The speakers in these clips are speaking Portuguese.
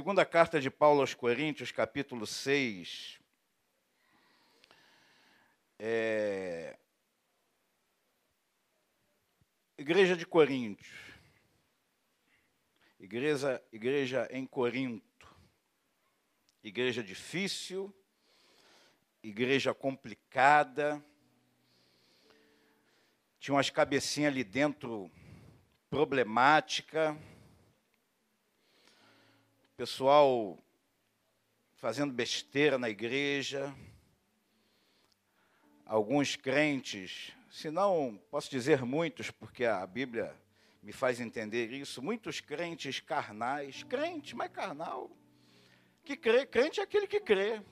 Segunda carta de Paulo aos Coríntios, capítulo 6. É... Igreja de Coríntios. Igreja, igreja em Corinto. Igreja difícil, igreja complicada. Tinha umas cabecinhas ali dentro problemática pessoal fazendo besteira na igreja, alguns crentes, se não posso dizer muitos, porque a Bíblia me faz entender isso, muitos crentes carnais, crente, mas carnal, que crê, crente é aquele que crê,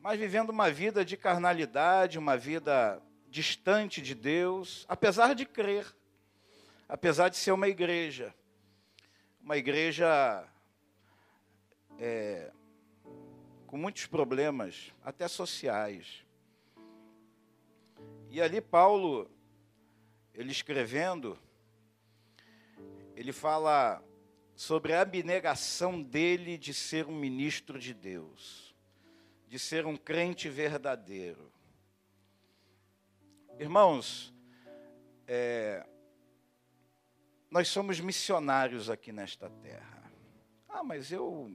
mas vivendo uma vida de carnalidade, uma vida distante de Deus, apesar de crer, apesar de ser uma igreja uma igreja é, com muitos problemas, até sociais. E ali Paulo, ele escrevendo, ele fala sobre a abnegação dele de ser um ministro de Deus, de ser um crente verdadeiro. Irmãos, é, nós somos missionários aqui nesta terra. Ah, mas eu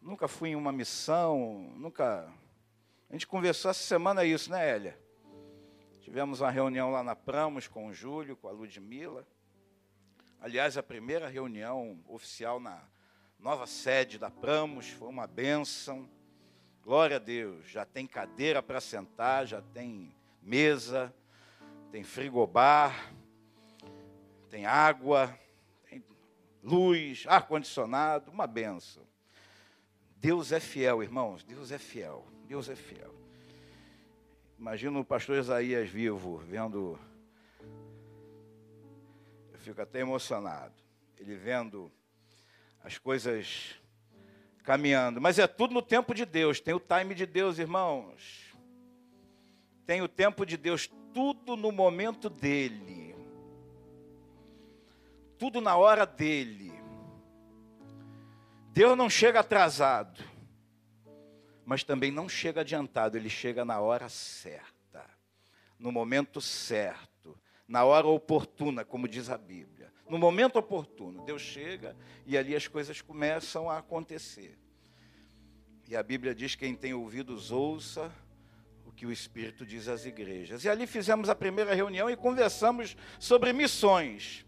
nunca fui em uma missão, nunca. A gente conversou essa semana isso, né, Hélia? Tivemos uma reunião lá na Pramos com o Júlio, com a Ludmilla. Aliás, a primeira reunião oficial na nova sede da Pramos foi uma bênção. Glória a Deus, já tem cadeira para sentar, já tem mesa, tem frigobar tem água, tem luz, ar-condicionado, uma benção. Deus é fiel, irmãos, Deus é fiel, Deus é fiel. Imagina o pastor Isaías vivo, vendo. Eu fico até emocionado. Ele vendo as coisas caminhando. Mas é tudo no tempo de Deus, tem o time de Deus, irmãos. Tem o tempo de Deus, tudo no momento dele tudo na hora dele. Deus não chega atrasado, mas também não chega adiantado, ele chega na hora certa, no momento certo, na hora oportuna, como diz a Bíblia. No momento oportuno, Deus chega e ali as coisas começam a acontecer. E a Bíblia diz: quem tem ouvidos, ouça o que o Espírito diz às igrejas. E ali fizemos a primeira reunião e conversamos sobre missões.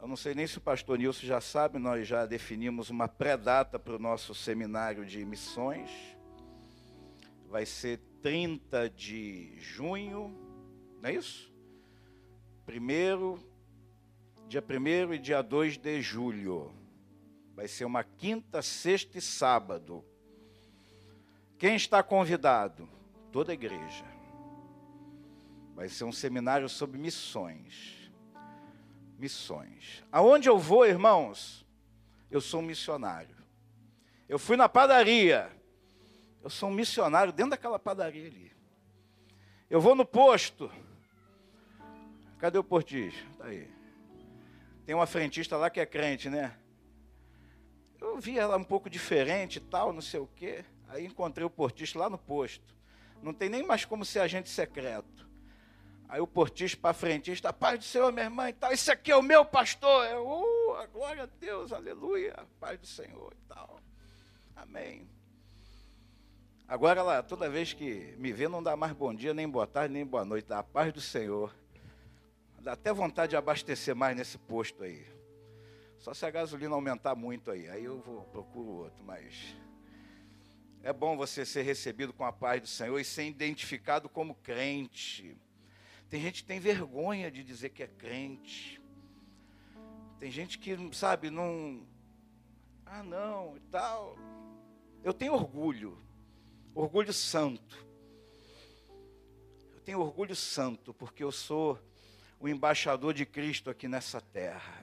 Eu não sei nem se o pastor Nilson já sabe, nós já definimos uma pré-data para o nosso seminário de missões. Vai ser 30 de junho, não é isso? Primeiro, dia 1 e dia 2 de julho. Vai ser uma quinta, sexta e sábado. Quem está convidado? Toda a igreja. Vai ser um seminário sobre missões missões. Aonde eu vou, irmãos, eu sou um missionário. Eu fui na padaria, eu sou um missionário dentro daquela padaria ali. Eu vou no posto. Cadê o portista? Está aí. Tem uma frentista lá que é crente, né? Eu vi ela um pouco diferente tal, não sei o quê. Aí encontrei o portista lá no posto. Não tem nem mais como ser agente secreto. Aí o portista para frente, está paz do Senhor, minha irmã e tal. Esse aqui é o meu pastor. Eu, uh, glória a Deus, aleluia, paz do Senhor e tal. Amém. Agora ela, toda vez que me vê, não dá mais bom dia, nem boa tarde, nem boa noite. A paz do Senhor. Dá até vontade de abastecer mais nesse posto aí. Só se a gasolina aumentar muito aí. Aí eu vou, procuro outro, mas. É bom você ser recebido com a paz do Senhor e ser identificado como crente. Tem gente que tem vergonha de dizer que é crente. Tem gente que, sabe, não. Ah, não, e tal. Eu tenho orgulho, orgulho santo. Eu tenho orgulho santo, porque eu sou o embaixador de Cristo aqui nessa terra.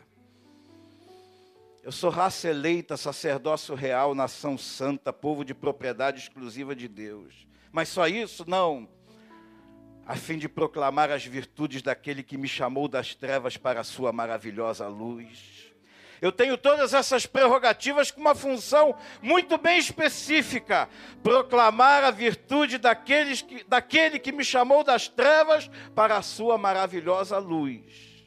Eu sou raça eleita, sacerdócio real, nação santa, povo de propriedade exclusiva de Deus. Mas só isso? Não a fim de proclamar as virtudes daquele que me chamou das trevas para a sua maravilhosa luz. Eu tenho todas essas prerrogativas com uma função muito bem específica: proclamar a virtude daqueles que, daquele que me chamou das trevas para a sua maravilhosa luz.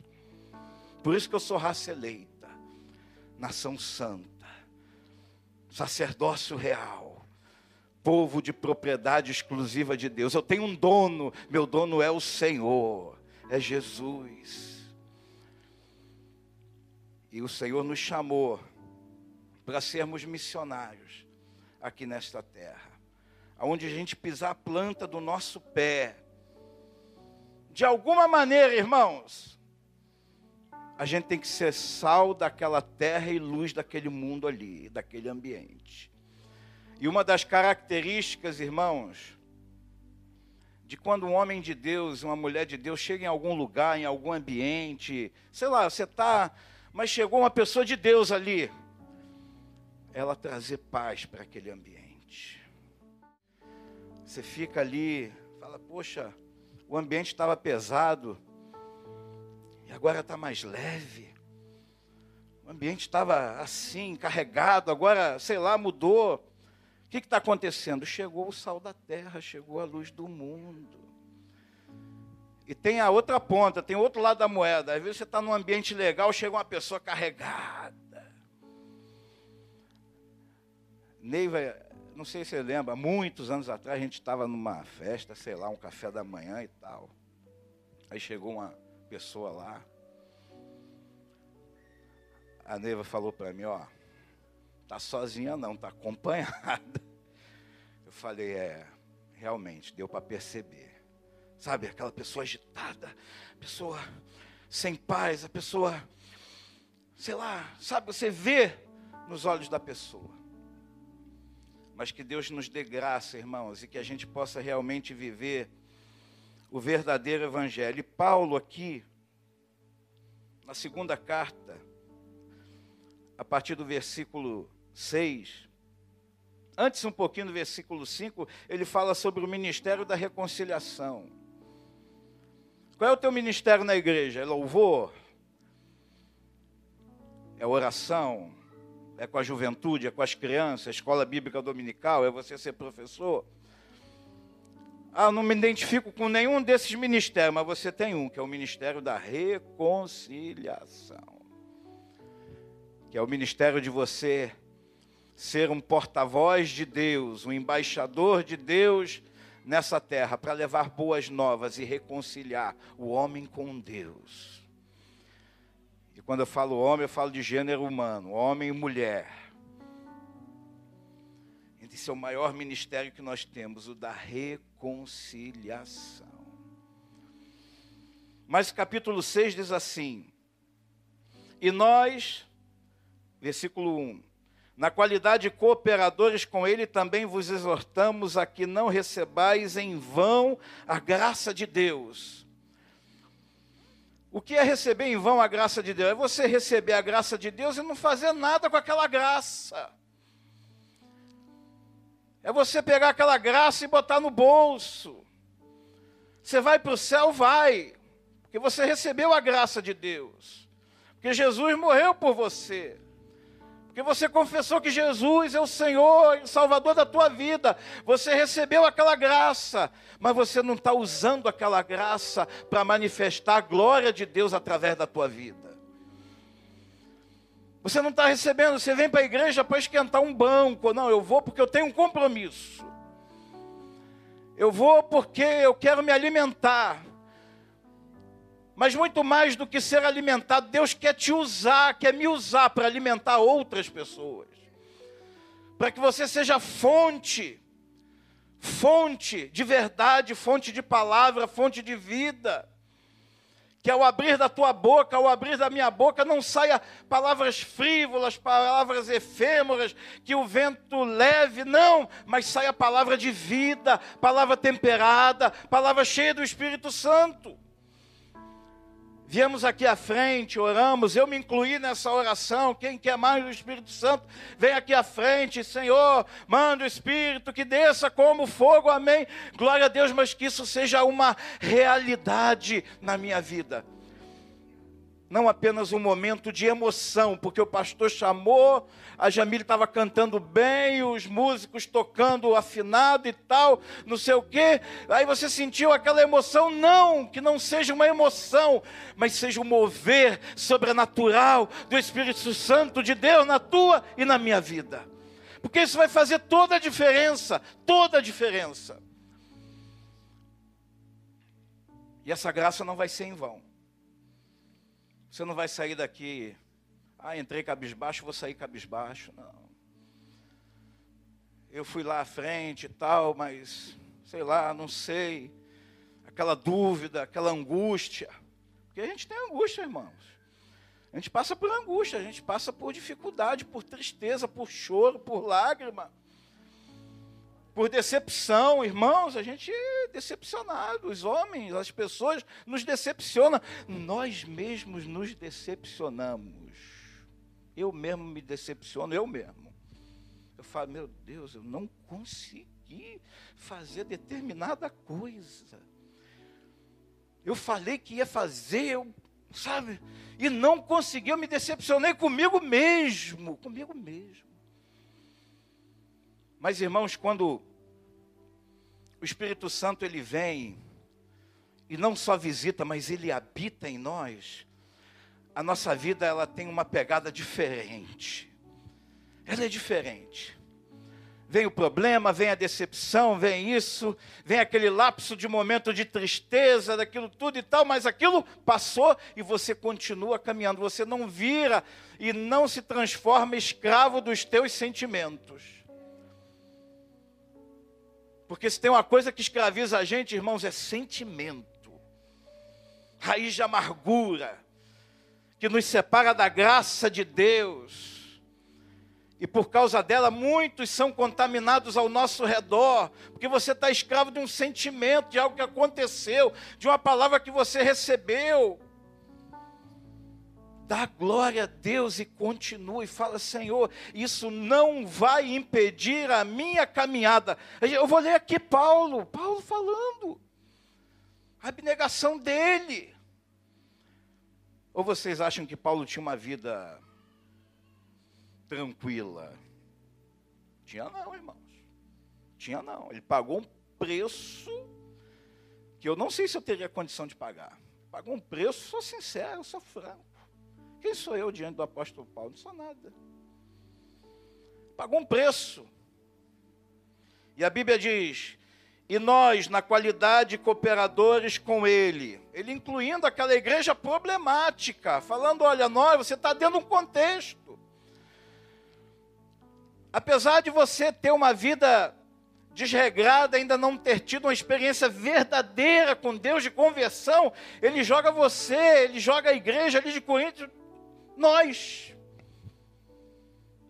Por isso que eu sou raça eleita, nação santa, sacerdócio real, povo de propriedade exclusiva de Deus. Eu tenho um dono, meu dono é o Senhor, é Jesus. E o Senhor nos chamou para sermos missionários aqui nesta terra. Aonde a gente pisar a planta do nosso pé. De alguma maneira, irmãos, a gente tem que ser sal daquela terra e luz daquele mundo ali, daquele ambiente. E uma das características, irmãos, de quando um homem de Deus, uma mulher de Deus chega em algum lugar, em algum ambiente, sei lá, você está mas chegou uma pessoa de Deus ali, ela trazer paz para aquele ambiente. Você fica ali, fala, poxa, o ambiente estava pesado e agora está mais leve. O ambiente estava assim, carregado, agora, sei lá, mudou. O que está acontecendo? Chegou o sal da terra, chegou a luz do mundo. E tem a outra ponta, tem o outro lado da moeda. Às vezes você está num ambiente legal, chega uma pessoa carregada. Neiva, não sei se você lembra, muitos anos atrás a gente estava numa festa, sei lá, um café da manhã e tal. Aí chegou uma pessoa lá. A Neiva falou para mim, ó, tá sozinha não, tá acompanhada. Eu falei, é, realmente, deu para perceber. Sabe, aquela pessoa agitada, pessoa sem paz, a pessoa, sei lá, sabe, você vê nos olhos da pessoa. Mas que Deus nos dê graça, irmãos, e que a gente possa realmente viver o verdadeiro evangelho. E Paulo aqui, na segunda carta, a partir do versículo 6, antes um pouquinho do versículo 5, ele fala sobre o ministério da reconciliação. Qual é o teu ministério na igreja? É louvor? É oração? É com a juventude? É com as crianças? É escola bíblica dominical? É você ser professor? Ah, não me identifico com nenhum desses ministérios, mas você tem um, que é o ministério da reconciliação. Que é o ministério de você ser um porta-voz de Deus, um embaixador de Deus nessa terra para levar boas novas e reconciliar o homem com Deus. E quando eu falo homem, eu falo de gênero humano, homem e mulher. Esse é o maior ministério que nós temos, o da reconciliação. Mas capítulo 6 diz assim: E nós, versículo 1, na qualidade de cooperadores com Ele, também vos exortamos a que não recebais em vão a graça de Deus. O que é receber em vão a graça de Deus? É você receber a graça de Deus e não fazer nada com aquela graça. É você pegar aquela graça e botar no bolso. Você vai para o céu, vai, porque você recebeu a graça de Deus, porque Jesus morreu por você. Porque você confessou que Jesus é o Senhor e Salvador da tua vida. Você recebeu aquela graça, mas você não está usando aquela graça para manifestar a glória de Deus através da tua vida. Você não está recebendo, você vem para a igreja para esquentar um banco. Não, eu vou porque eu tenho um compromisso. Eu vou porque eu quero me alimentar. Mas muito mais do que ser alimentado, Deus quer te usar, quer me usar para alimentar outras pessoas. Para que você seja fonte, fonte de verdade, fonte de palavra, fonte de vida. Que ao abrir da tua boca, ao abrir da minha boca, não saia palavras frívolas, palavras efêmeras, que o vento leve, não, mas saia palavra de vida, palavra temperada, palavra cheia do Espírito Santo. Viemos aqui à frente, oramos, eu me incluí nessa oração. Quem quer mais do Espírito Santo, vem aqui à frente, Senhor, manda o Espírito que desça como fogo, amém. Glória a Deus, mas que isso seja uma realidade na minha vida. Não apenas um momento de emoção, porque o pastor chamou, a Jamile estava cantando bem, os músicos tocando afinado e tal, não sei o quê. Aí você sentiu aquela emoção? Não, que não seja uma emoção, mas seja um mover sobrenatural do Espírito Santo de Deus na tua e na minha vida. Porque isso vai fazer toda a diferença, toda a diferença. E essa graça não vai ser em vão. Você não vai sair daqui, ah, entrei cabisbaixo, vou sair cabisbaixo. Não. Eu fui lá à frente e tal, mas sei lá, não sei. Aquela dúvida, aquela angústia. Porque a gente tem angústia, irmãos. A gente passa por angústia, a gente passa por dificuldade, por tristeza, por choro, por lágrima por decepção, irmãos, a gente é decepcionado, os homens, as pessoas nos decepcionam, nós mesmos nos decepcionamos. Eu mesmo me decepciono, eu mesmo. Eu falo, meu Deus, eu não consegui fazer determinada coisa. Eu falei que ia fazer, eu, sabe? E não consegui, eu me decepcionei comigo mesmo, comigo mesmo. Mas irmãos, quando o Espírito Santo ele vem e não só visita, mas ele habita em nós. A nossa vida ela tem uma pegada diferente. Ela é diferente. Vem o problema, vem a decepção, vem isso, vem aquele lapso de momento de tristeza, daquilo tudo e tal, mas aquilo passou e você continua caminhando. Você não vira e não se transforma escravo dos teus sentimentos. Porque se tem uma coisa que escraviza a gente, irmãos, é sentimento. Raiz de amargura, que nos separa da graça de Deus. E por causa dela, muitos são contaminados ao nosso redor, porque você está escravo de um sentimento, de algo que aconteceu, de uma palavra que você recebeu dá glória a Deus e continua e fala: Senhor, isso não vai impedir a minha caminhada. Eu vou ler aqui Paulo, Paulo falando, a abnegação dele. Ou vocês acham que Paulo tinha uma vida tranquila? Tinha não, irmãos. Tinha não. Ele pagou um preço que eu não sei se eu teria condição de pagar. Pagou um preço, sou sincero, sou franco. Quem sou eu diante do apóstolo Paulo? Não sou nada. Pagou um preço. E a Bíblia diz: e nós, na qualidade cooperadores com ele, ele incluindo aquela igreja problemática, falando: olha, nós, você está dentro de um contexto. Apesar de você ter uma vida desregrada, ainda não ter tido uma experiência verdadeira com Deus de conversão, ele joga você, ele joga a igreja ali de Coríntios nós.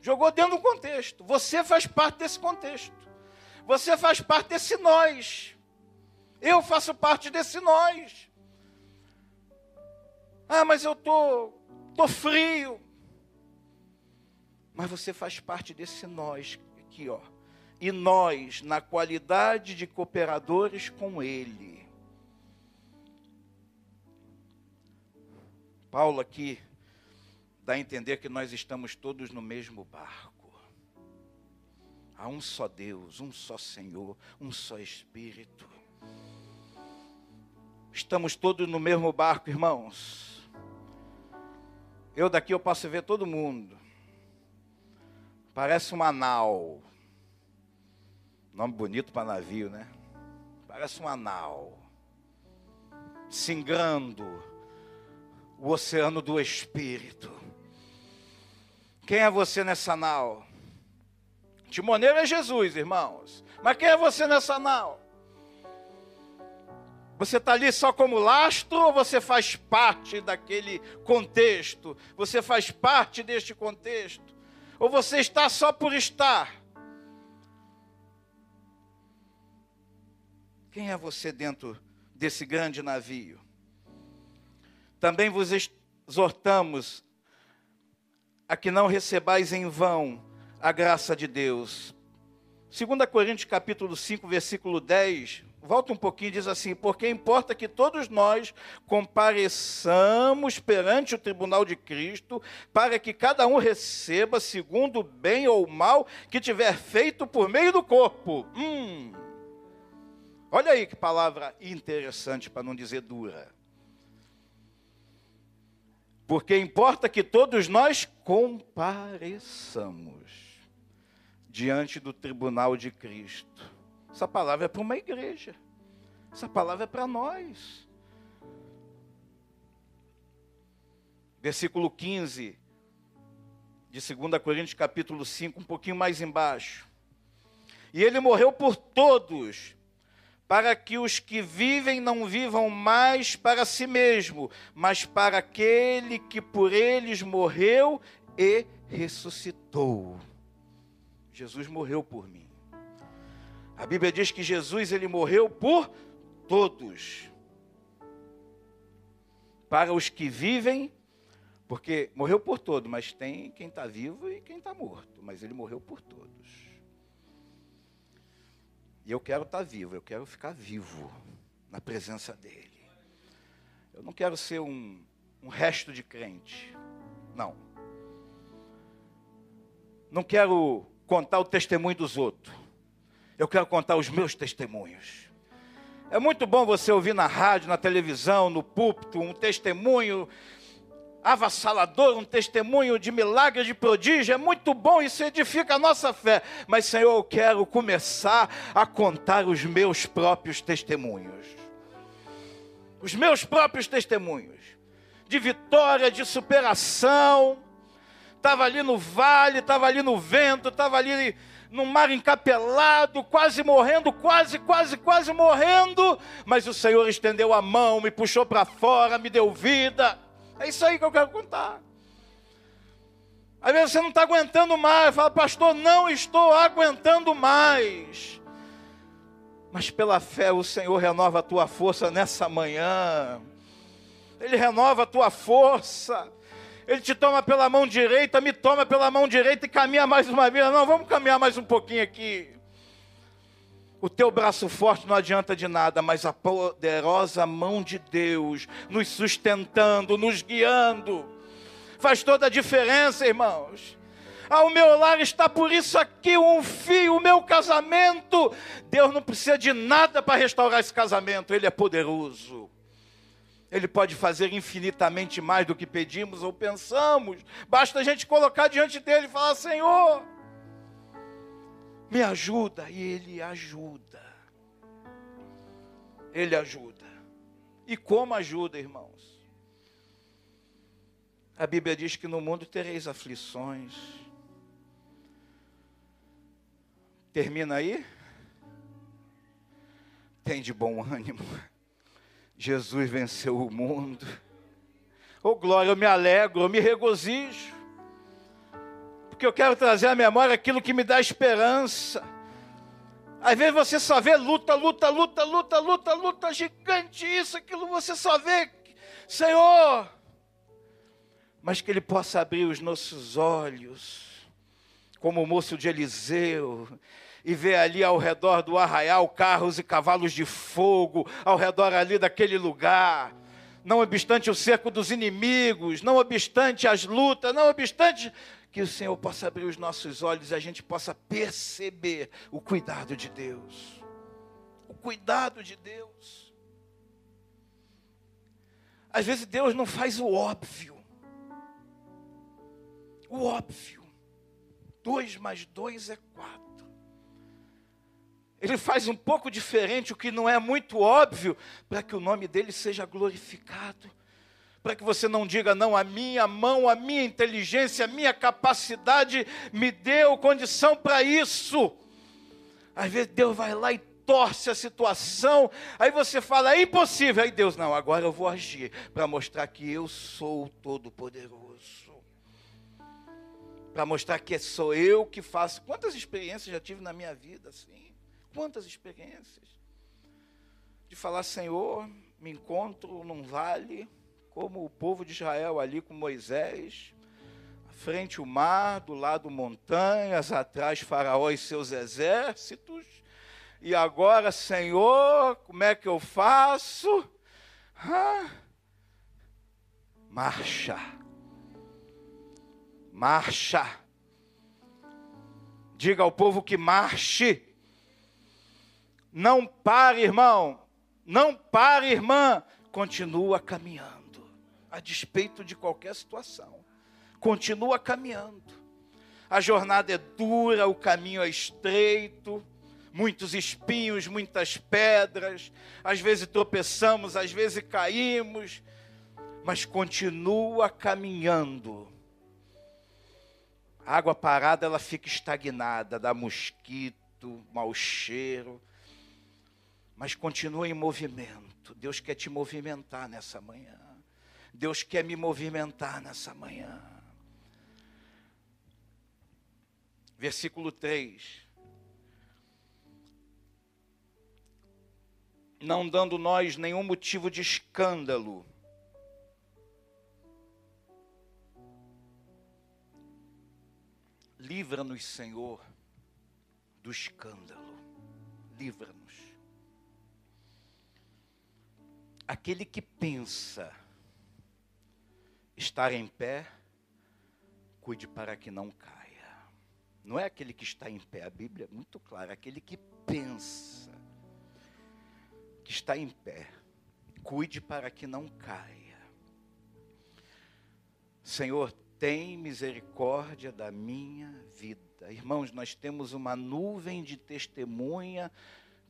Jogou dentro do contexto. Você faz parte desse contexto. Você faz parte desse nós. Eu faço parte desse nós. Ah, mas eu tô, tô frio. Mas você faz parte desse nós aqui, ó. E nós, na qualidade de cooperadores com Ele. Paulo aqui dá a entender que nós estamos todos no mesmo barco. Há um só Deus, um só Senhor, um só Espírito. Estamos todos no mesmo barco, irmãos. Eu daqui eu posso ver todo mundo. Parece uma nau. Nome bonito para navio, né? Parece uma nau. Singando o oceano do Espírito. Quem é você nessa nau? Timoneiro é Jesus, irmãos. Mas quem é você nessa nau? Você está ali só como lastro ou você faz parte daquele contexto? Você faz parte deste contexto? Ou você está só por estar? Quem é você dentro desse grande navio? Também vos exortamos a que não recebais em vão a graça de Deus. 2 Coríntios capítulo 5, versículo 10, volta um pouquinho, diz assim: Porque importa que todos nós compareçamos perante o tribunal de Cristo, para que cada um receba segundo o bem ou mal que tiver feito por meio do corpo. Hum. Olha aí que palavra interessante, para não dizer dura. Porque importa que todos nós compareçamos diante do tribunal de Cristo. Essa palavra é para uma igreja. Essa palavra é para nós. Versículo 15 de 2 Coríntios, capítulo 5, um pouquinho mais embaixo. E ele morreu por todos, para que os que vivem não vivam mais para si mesmo, mas para aquele que por eles morreu e ressuscitou. Jesus morreu por mim. A Bíblia diz que Jesus ele morreu por todos. Para os que vivem, porque morreu por todos, mas tem quem está vivo e quem está morto. Mas ele morreu por todos. E eu quero estar tá vivo, eu quero ficar vivo na presença dele. Eu não quero ser um, um resto de crente. Não. Não quero contar o testemunho dos outros. Eu quero contar os meus testemunhos. É muito bom você ouvir na rádio, na televisão, no púlpito, um testemunho avassalador, um testemunho de milagre, de prodígio. É muito bom, isso edifica a nossa fé. Mas, Senhor, eu quero começar a contar os meus próprios testemunhos. Os meus próprios testemunhos de vitória, de superação estava ali no vale, estava ali no vento, estava ali no mar encapelado, quase morrendo, quase, quase, quase morrendo, mas o Senhor estendeu a mão, me puxou para fora, me deu vida. É isso aí que eu quero contar. Às vezes você não está aguentando mais, fala, pastor, não estou aguentando mais. Mas pela fé o Senhor renova a tua força nessa manhã. Ele renova a tua força. Ele te toma pela mão direita, me toma pela mão direita e caminha mais uma vez. Não, vamos caminhar mais um pouquinho aqui. O teu braço forte não adianta de nada, mas a poderosa mão de Deus nos sustentando, nos guiando, faz toda a diferença, irmãos. Ao meu lar está por isso aqui um fio, o meu casamento. Deus não precisa de nada para restaurar esse casamento, Ele é poderoso. Ele pode fazer infinitamente mais do que pedimos ou pensamos. Basta a gente colocar diante dele e falar: Senhor, me ajuda. E ele ajuda. Ele ajuda. E como ajuda, irmãos? A Bíblia diz que no mundo tereis aflições. Termina aí? Tem de bom ânimo. Jesus venceu o mundo. Oh glória, eu me alegro, eu me regozijo. Porque eu quero trazer à memória aquilo que me dá esperança. Às vezes você só vê luta, luta, luta, luta, luta, luta gigante, isso, aquilo, você só vê, Senhor. Mas que Ele possa abrir os nossos olhos, como o moço de Eliseu, e vê ali ao redor do arraial carros e cavalos de fogo, ao redor ali daquele lugar. Não obstante o cerco dos inimigos, não obstante as lutas, não obstante que o Senhor possa abrir os nossos olhos e a gente possa perceber o cuidado de Deus. O cuidado de Deus. Às vezes Deus não faz o óbvio. O óbvio. Dois mais dois é quatro ele faz um pouco diferente, o que não é muito óbvio, para que o nome dele seja glorificado. Para que você não diga, não, a minha mão, a minha inteligência, a minha capacidade me deu condição para isso. Às vezes Deus vai lá e torce a situação, aí você fala, é impossível. Aí Deus, não, agora eu vou agir para mostrar que eu sou Todo-Poderoso. Para mostrar que sou eu que faço. Quantas experiências já tive na minha vida assim? Quantas experiências de falar, Senhor, me encontro num vale, como o povo de Israel ali com Moisés, frente o mar, do lado montanhas, atrás Faraó e seus exércitos. E agora, Senhor, como é que eu faço? Marcha. Marcha. Diga ao povo que marche. Não pare, irmão. Não pare, irmã. Continua caminhando, a despeito de qualquer situação. Continua caminhando. A jornada é dura, o caminho é estreito, muitos espinhos, muitas pedras. Às vezes tropeçamos, às vezes caímos, mas continua caminhando. A água parada ela fica estagnada, dá mosquito, mau cheiro, mas continua em movimento. Deus quer te movimentar nessa manhã. Deus quer me movimentar nessa manhã. Versículo 3. Não dando nós nenhum motivo de escândalo. Livra-nos, Senhor, do escândalo. Livra-nos. Aquele que pensa estar em pé, cuide para que não caia. Não é aquele que está em pé, a Bíblia é muito clara, é aquele que pensa que está em pé, cuide para que não caia. Senhor, tem misericórdia da minha vida. Irmãos, nós temos uma nuvem de testemunha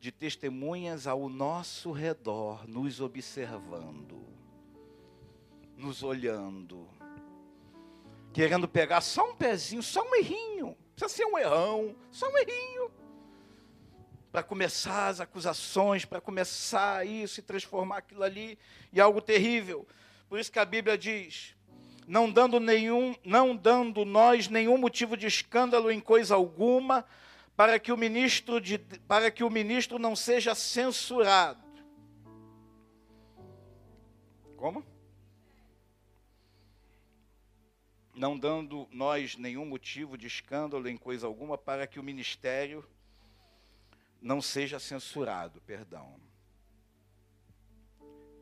de testemunhas ao nosso redor, nos observando, nos olhando, querendo pegar só um pezinho, só um errinho, precisa ser um errão, só um errinho, para começar as acusações, para começar isso e transformar aquilo ali em algo terrível. Por isso que a Bíblia diz: não dando nenhum, não dando nós nenhum motivo de escândalo em coisa alguma, para que o ministro, de, para que o ministro não seja censurado. Como? Não dando nós nenhum motivo de escândalo em coisa alguma para que o ministério não seja censurado, perdão.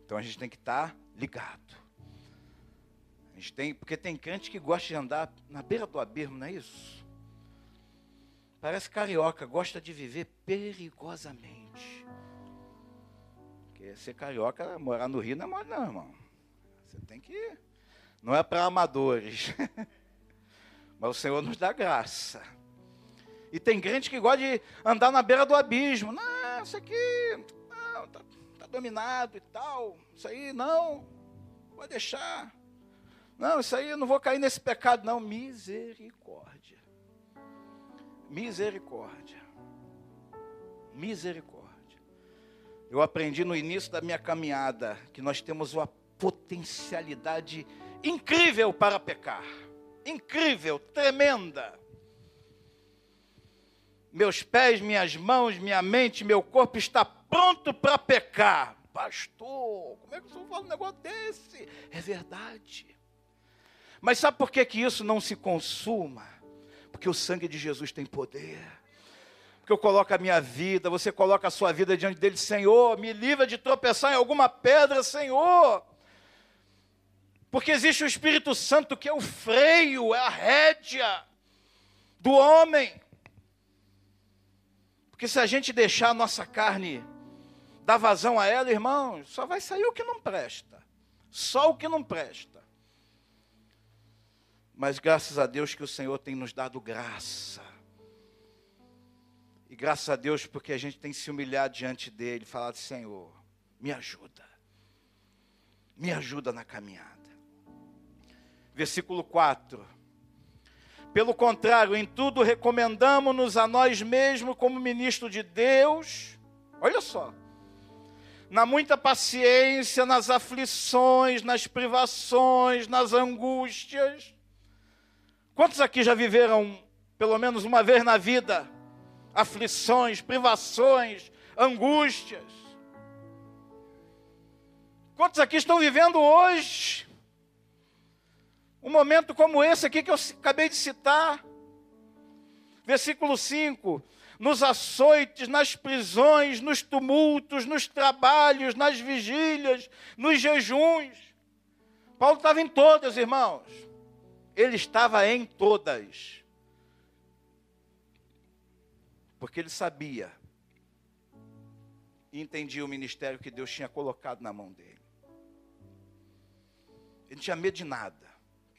Então a gente tem que estar ligado. A gente tem, porque tem crente que gosta de andar na beira do abismo, não é isso? Parece carioca, gosta de viver perigosamente. Porque ser carioca, morar no Rio não é mole não, irmão. Você tem que. Não é para amadores. Mas o Senhor nos dá graça. E tem gente que gosta de andar na beira do abismo. Não, isso aqui não, tá, tá dominado e tal. Isso aí não, vou deixar. Não, isso aí eu não vou cair nesse pecado, não. Misericórdia. Misericórdia. Misericórdia. Eu aprendi no início da minha caminhada que nós temos uma potencialidade incrível para pecar. Incrível, tremenda. Meus pés, minhas mãos, minha mente, meu corpo está pronto para pecar. Pastor, como é que o senhor fala um negócio desse? É verdade. Mas sabe por que, que isso não se consuma? Porque o sangue de Jesus tem poder. Porque eu coloco a minha vida, você coloca a sua vida diante dele, Senhor, me livra de tropeçar em alguma pedra, Senhor. Porque existe o Espírito Santo que é o freio, é a rédea do homem. Porque se a gente deixar a nossa carne dar vazão a ela, irmão, só vai sair o que não presta. Só o que não presta. Mas graças a Deus que o Senhor tem nos dado graça. E graças a Deus porque a gente tem se humilhado diante dele, falado: Senhor, me ajuda. Me ajuda na caminhada. Versículo 4. Pelo contrário, em tudo recomendamos-nos a nós mesmos como ministro de Deus. Olha só. Na muita paciência, nas aflições, nas privações, nas angústias Quantos aqui já viveram, pelo menos uma vez na vida, aflições, privações, angústias? Quantos aqui estão vivendo hoje Um momento como esse aqui que eu acabei de citar. Versículo 5: nos açoites, nas prisões, nos tumultos, nos trabalhos, nas vigílias, nos jejuns. Paulo estava em todas, irmãos. Ele estava em todas. Porque ele sabia e entendia o ministério que Deus tinha colocado na mão dele. Ele não tinha medo de nada.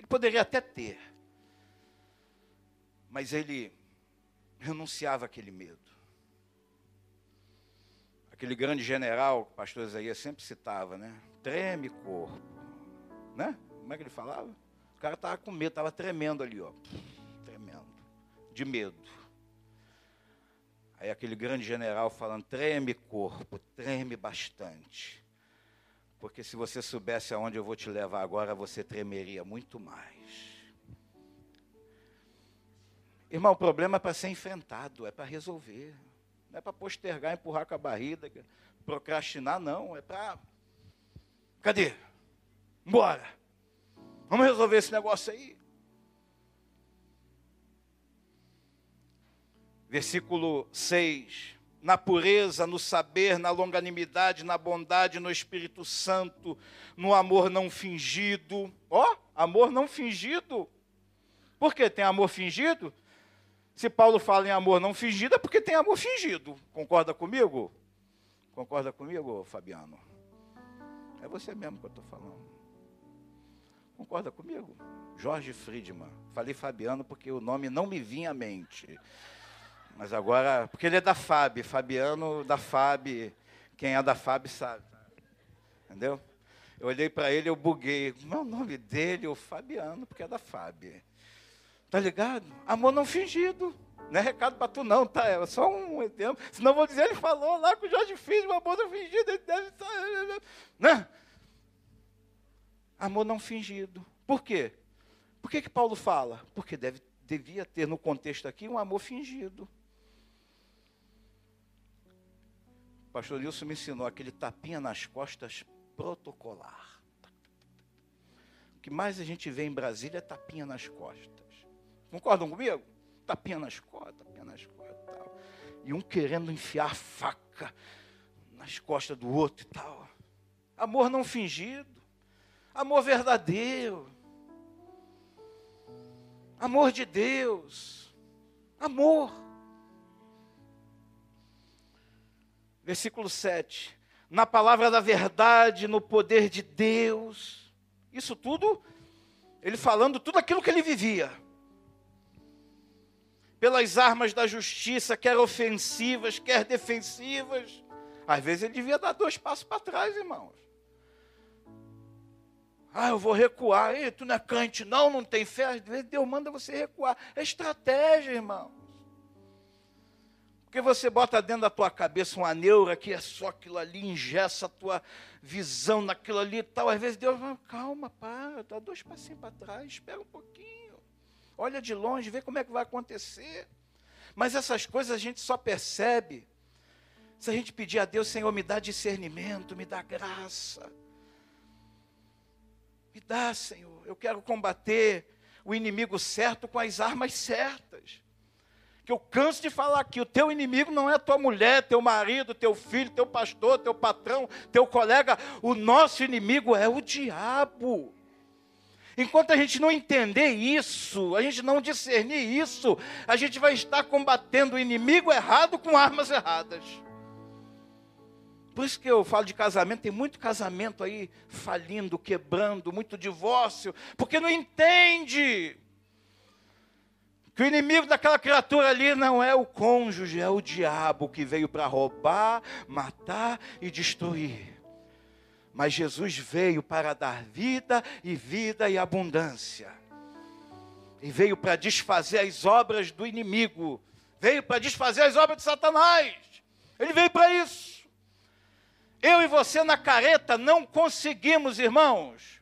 Poderia até ter. Mas ele renunciava àquele medo. Aquele grande general que o pastor Isaías sempre citava, né? Treme corpo. Né? Como é que ele falava? O cara estava com medo, estava tremendo ali, ó. Tremendo. De medo. Aí aquele grande general falando, treme corpo, treme bastante. Porque se você soubesse aonde eu vou te levar agora, você tremeria muito mais. Irmão, o problema é para ser enfrentado, é para resolver. Não é para postergar, empurrar com a barriga, procrastinar, não. É para. Cadê? Bora! Vamos resolver esse negócio aí. Versículo 6. Na pureza, no saber, na longanimidade, na bondade, no Espírito Santo, no amor não fingido. Ó, oh, amor não fingido. Por que tem amor fingido? Se Paulo fala em amor não fingido, é porque tem amor fingido. Concorda comigo? Concorda comigo, Fabiano? É você mesmo que eu estou falando. Concorda comigo? Jorge Friedman. Falei Fabiano porque o nome não me vinha à mente. Mas agora, porque ele é da FAB, Fabiano da FAB. Quem é da FAB sabe. Entendeu? Eu olhei para ele, eu buguei. Não, o nome dele é o Fabiano, porque é da FAB. Tá ligado? Amor não fingido. Não é recado para tu não, tá? É só um exemplo. Senão vou dizer, ele falou lá com o Jorge Filho, amor não fingido, ele deve estar. Né? Amor não fingido. Por quê? Por que, que Paulo fala? Porque deve, devia ter no contexto aqui um amor fingido. Pastor Nilson me ensinou aquele tapinha nas costas protocolar. O que mais a gente vê em Brasília é tapinha nas costas. Concordam comigo? Tapinha nas costas, tapinha nas costas e tal. E um querendo enfiar faca nas costas do outro e tal. Amor não fingido. Amor verdadeiro. Amor de Deus. Amor. Versículo 7. Na palavra da verdade, no poder de Deus. Isso tudo, ele falando tudo aquilo que ele vivia pelas armas da justiça, quer ofensivas, quer defensivas. Às vezes ele devia dar dois passos para trás, irmãos. Ah, eu vou recuar. Ei, tu não é crente, não, não tem fé. Às vezes Deus manda você recuar. É estratégia, irmãos. Porque você bota dentro da tua cabeça uma neura que é só aquilo ali, ingessa a tua visão naquilo ali e tal. Às vezes Deus vai, calma, para, dá dois passinhos para trás, espera um pouquinho olha de longe, vê como é que vai acontecer. Mas essas coisas a gente só percebe se a gente pedir a Deus, Senhor, me dá discernimento, me dá graça. Me dá, Senhor. Eu quero combater o inimigo certo com as armas certas. Que eu canso de falar aqui, o teu inimigo não é tua mulher, teu marido, teu filho, teu pastor, teu patrão, teu colega. O nosso inimigo é o diabo. Enquanto a gente não entender isso, a gente não discernir isso, a gente vai estar combatendo o inimigo errado com armas erradas. Por isso que eu falo de casamento, tem muito casamento aí falindo, quebrando, muito divórcio, porque não entende que o inimigo daquela criatura ali não é o cônjuge, é o diabo que veio para roubar, matar e destruir. Mas Jesus veio para dar vida e vida e abundância. E veio para desfazer as obras do inimigo. Veio para desfazer as obras de Satanás. Ele veio para isso. Eu e você na careta não conseguimos, irmãos.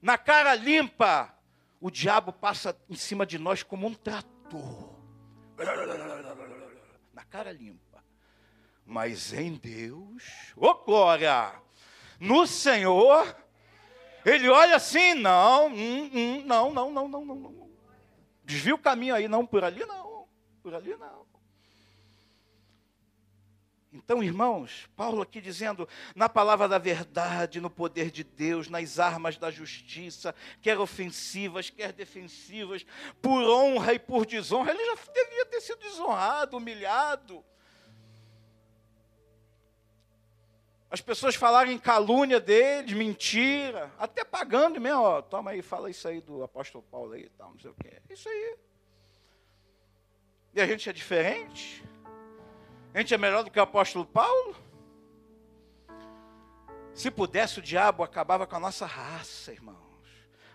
Na cara limpa, o diabo passa em cima de nós como um trator. Na cara limpa. Mas em Deus, ô oh glória! no Senhor, Ele olha assim, não, hum, hum, não, não, não, não, não, não. Desvia o caminho aí, não, por ali não, por ali não. Então, irmãos, Paulo aqui dizendo, na palavra da verdade, no poder de Deus, nas armas da justiça, quer ofensivas, quer defensivas, por honra e por desonra, ele já devia ter sido desonrado, humilhado. As pessoas falarem calúnia dele, mentira, até pagando mesmo, ó, toma aí, fala isso aí do apóstolo Paulo aí e tal, não sei o quê. Isso aí. E a gente é diferente? A gente é melhor do que o apóstolo Paulo? Se pudesse, o diabo acabava com a nossa raça, irmãos.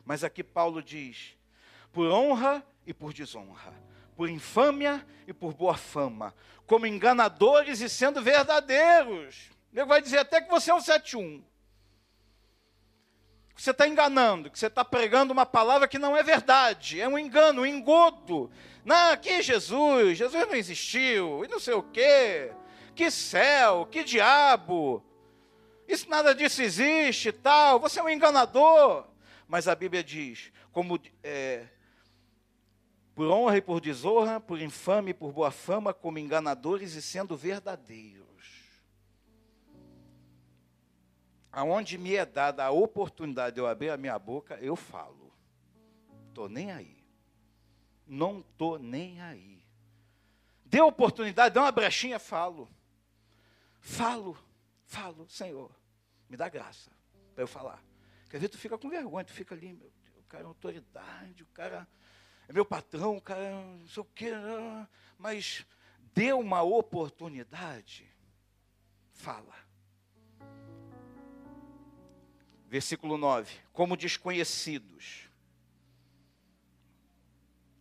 Mas aqui Paulo diz: por honra e por desonra, por infâmia e por boa fama, como enganadores e sendo verdadeiros. Ele vai dizer até que você é um 71. Você está enganando, que você está pregando uma palavra que não é verdade, é um engano, um engodo. Não, que Jesus, Jesus não existiu, e não sei o quê. Que céu, que diabo. Isso nada disso existe, tal. Você é um enganador. Mas a Bíblia diz, como é, por honra e por desonra, por infame e por boa fama, como enganadores e sendo verdadeiros. Aonde me é dada a oportunidade de eu abrir a minha boca, eu falo. Estou nem aí não estou nem aí. Deu oportunidade, deu uma brechinha, falo. Falo, falo, Senhor, me dá graça para eu falar. Quer ver, tu fica com vergonha, tu fica ali, meu, o cara é autoridade, o cara é meu patrão, o cara é não sei o quê, mas deu uma oportunidade, fala. Versículo 9: Como desconhecidos,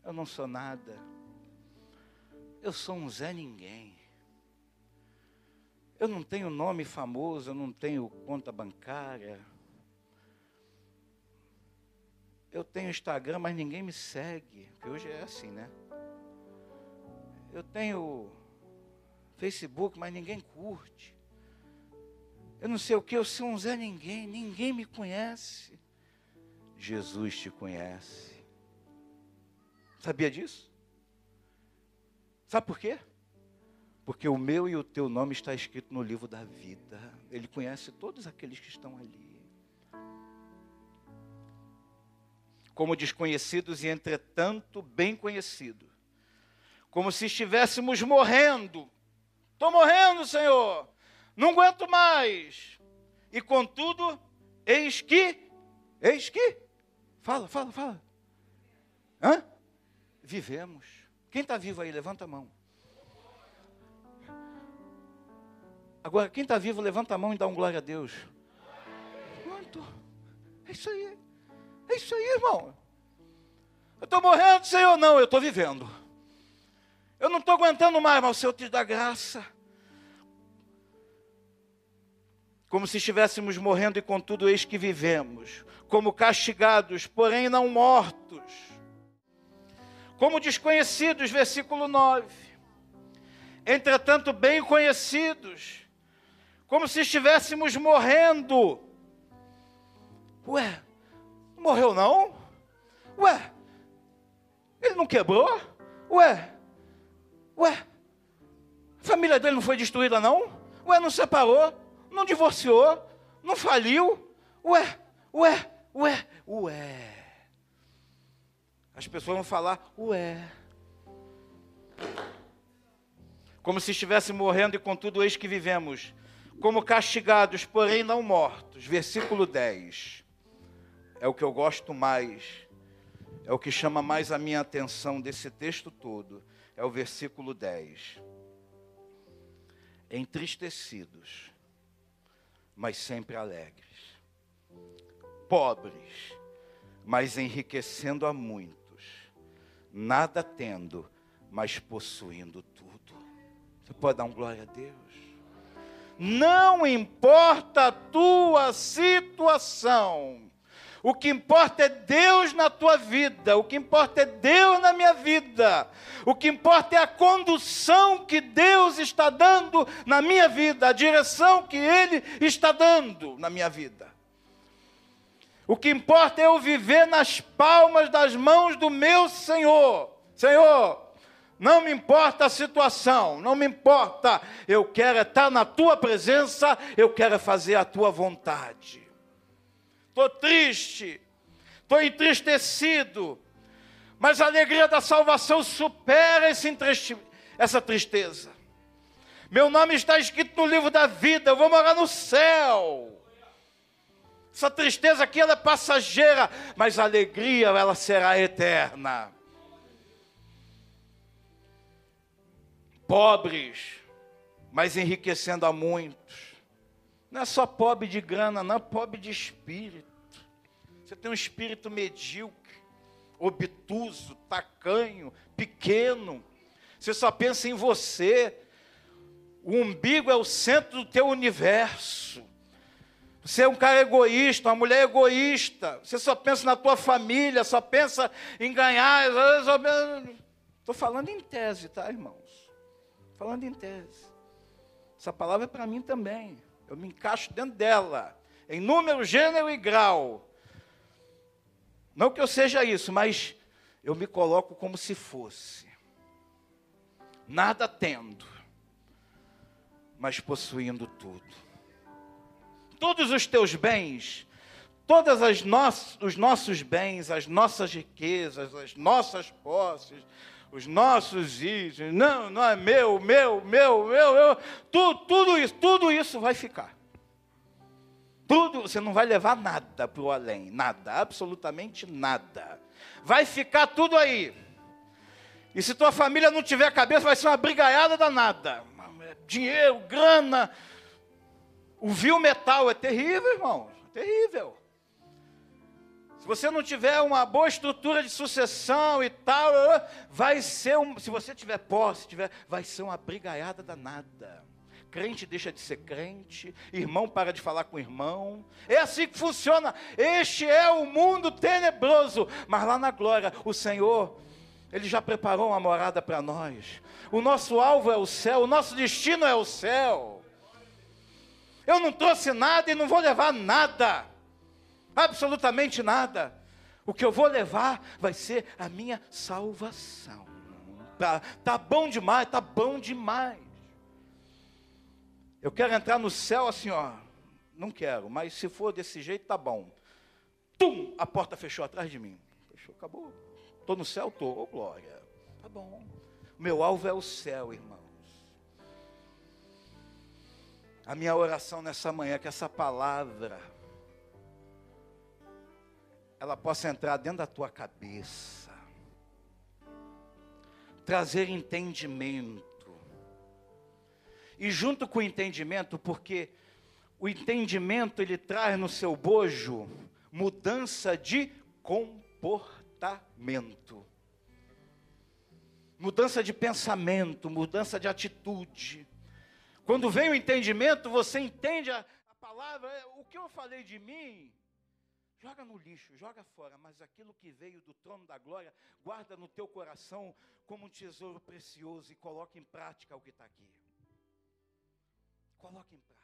eu não sou nada. Eu sou um Zé Ninguém. Eu não tenho nome famoso, eu não tenho conta bancária. Eu tenho Instagram, mas ninguém me segue. Porque hoje é assim, né? Eu tenho Facebook, mas ninguém curte. Eu não sei o que, eu sou um Zé Ninguém, ninguém me conhece. Jesus te conhece. Sabia disso? Sabe por quê? Porque o meu e o teu nome está escrito no livro da vida. Ele conhece todos aqueles que estão ali. Como desconhecidos e, entretanto, bem conhecidos. Como se estivéssemos morrendo. Estou morrendo, Senhor. Não aguento mais. E contudo, eis que, eis que, fala, fala, fala. Hã? Vivemos. Quem está vivo aí, levanta a mão. Agora, quem está vivo, levanta a mão e dá um glória a Deus. Quanto? É isso aí. É isso aí, irmão. Eu estou morrendo, Senhor, não, eu estou vivendo. Eu não estou aguentando mais, mas o Senhor te dá graça. Como se estivéssemos morrendo e contudo eis que vivemos, como castigados, porém não mortos como desconhecidos, versículo 9. Entretanto, bem conhecidos, como se estivéssemos morrendo. Ué, morreu não? Ué, ele não quebrou? Ué, ué, a família dele não foi destruída não? Ué, não separou? Não divorciou? Não faliu? Ué, ué, ué, ué. As pessoas vão falar, ué. Como se estivesse morrendo e contudo eis que vivemos. Como castigados, porém não mortos. Versículo 10. É o que eu gosto mais. É o que chama mais a minha atenção desse texto todo. É o versículo 10. Entristecidos, mas sempre alegres. Pobres, mas enriquecendo a muito nada tendo, mas possuindo tudo. Você pode dar um glória a Deus? Não importa a tua situação, o que importa é Deus na tua vida, o que importa é Deus na minha vida, o que importa é a condução que Deus está dando na minha vida, a direção que Ele está dando na minha vida. O que importa é eu viver nas palmas das mãos do meu Senhor. Senhor, não me importa a situação, não me importa. Eu quero estar na tua presença, eu quero fazer a tua vontade. Estou triste, estou entristecido, mas a alegria da salvação supera esse, essa tristeza. Meu nome está escrito no livro da vida, eu vou morar no céu. Essa tristeza aqui ela é passageira, mas a alegria ela será eterna. Pobres, mas enriquecendo a muitos. Não é só pobre de grana, não, é pobre de espírito. Você tem um espírito medíocre, obtuso, tacanho, pequeno. Você só pensa em você. O umbigo é o centro do teu universo. Você é um cara egoísta, uma mulher egoísta. Você só pensa na tua família, só pensa em ganhar. Estou falando em tese, tá, irmãos? Falando em tese. Essa palavra é para mim também. Eu me encaixo dentro dela. Em número, gênero e grau. Não que eu seja isso, mas eu me coloco como se fosse. Nada tendo, mas possuindo tudo todos os teus bens, no os nossos bens, as nossas riquezas, as nossas posses, os nossos itens, não, não é meu, meu, meu, meu, meu, tudo, tudo isso, tudo isso vai ficar. Tudo, você não vai levar nada para o além, nada, absolutamente nada. Vai ficar tudo aí. E se tua família não tiver cabeça, vai ser uma brigaiada danada. Dinheiro, grana, o vil metal é terrível, irmão. Terrível. Se você não tiver uma boa estrutura de sucessão e tal, vai ser um, se você tiver posse, tiver, vai ser uma brigaiada danada. Crente deixa de ser crente, irmão para de falar com irmão. É assim que funciona. Este é o mundo tenebroso, mas lá na glória, o Senhor ele já preparou uma morada para nós. O nosso alvo é o céu, o nosso destino é o céu. Eu não trouxe nada e não vou levar nada. Absolutamente nada. O que eu vou levar vai ser a minha salvação. Tá, tá bom demais, tá bom demais. Eu quero entrar no céu assim, ó. Não quero, mas se for desse jeito, tá bom. Tum! A porta fechou atrás de mim. Fechou, acabou. Estou no céu, estou. Oh, glória. Tá bom. Meu alvo é o céu, irmão. A minha oração nessa manhã é que essa palavra ela possa entrar dentro da tua cabeça, trazer entendimento. E junto com o entendimento, porque o entendimento ele traz no seu bojo mudança de comportamento. Mudança de pensamento, mudança de atitude. Quando vem o entendimento, você entende a, a palavra, é, o que eu falei de mim, joga no lixo, joga fora, mas aquilo que veio do trono da glória, guarda no teu coração como um tesouro precioso e coloque em prática o que está aqui. Coloque em prática.